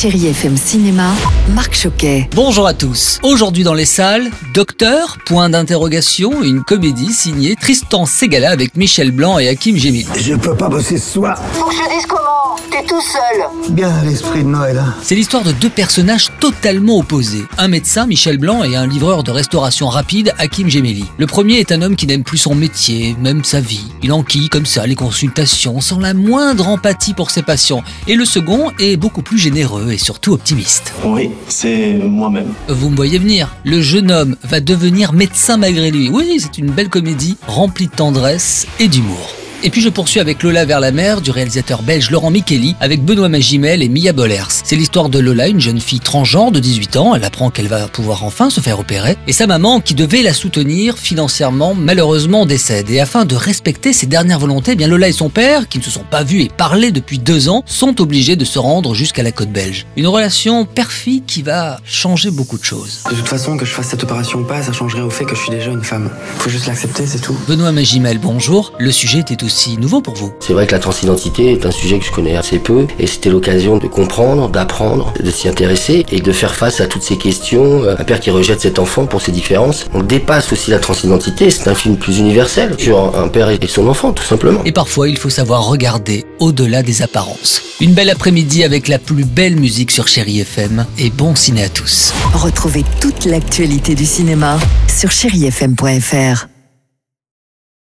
Chérie FM Cinéma, Marc Choquet. Bonjour à tous. Aujourd'hui dans les salles, Docteur, point d'interrogation, une comédie signée Tristan Segala avec Michel Blanc et Hakim Gémil. Je peux pas bosser ce soir. Faut que je te dise T'es tout seul Bien l'esprit de Noël. hein. C'est l'histoire de deux personnages totalement opposés. Un médecin, Michel Blanc, et un livreur de restauration rapide, Hakim Gemeli. Le premier est un homme qui n'aime plus son métier, même sa vie. Il enquille comme ça les consultations, sans la moindre empathie pour ses patients. Et le second est beaucoup plus généreux et surtout optimiste. Oui, c'est moi-même. Vous me voyez venir. Le jeune homme va devenir médecin malgré lui. Oui, c'est une belle comédie remplie de tendresse et d'humour. Et puis je poursuis avec Lola vers la mer du réalisateur belge Laurent Micheli avec Benoît Magimel et Mia Bollers. C'est l'histoire de Lola, une jeune fille transgenre de 18 ans. Elle apprend qu'elle va pouvoir enfin se faire opérer. Et sa maman, qui devait la soutenir financièrement, malheureusement décède. Et afin de respecter ses dernières volontés, eh bien Lola et son père, qui ne se sont pas vus et parlé depuis deux ans, sont obligés de se rendre jusqu'à la côte belge. Une relation perfide qui va changer beaucoup de choses. De toute façon, que je fasse cette opération ou pas, ça changerait au fait que je suis déjà une femme. Faut juste l'accepter, c'est tout. Benoît Magimel, bonjour. Le sujet était aussi nouveau pour vous. C'est vrai que la transidentité est un sujet que je connais assez peu et c'était l'occasion de comprendre, d'apprendre, de s'y intéresser et de faire face à toutes ces questions. Un père qui rejette cet enfant pour ses différences. On dépasse aussi la transidentité, c'est un film plus universel sur un père et son enfant tout simplement. Et parfois, il faut savoir regarder au-delà des apparences. Une belle après-midi avec la plus belle musique sur Chéri FM et bon ciné à tous. Retrouvez toute l'actualité du cinéma sur chérifm.fr.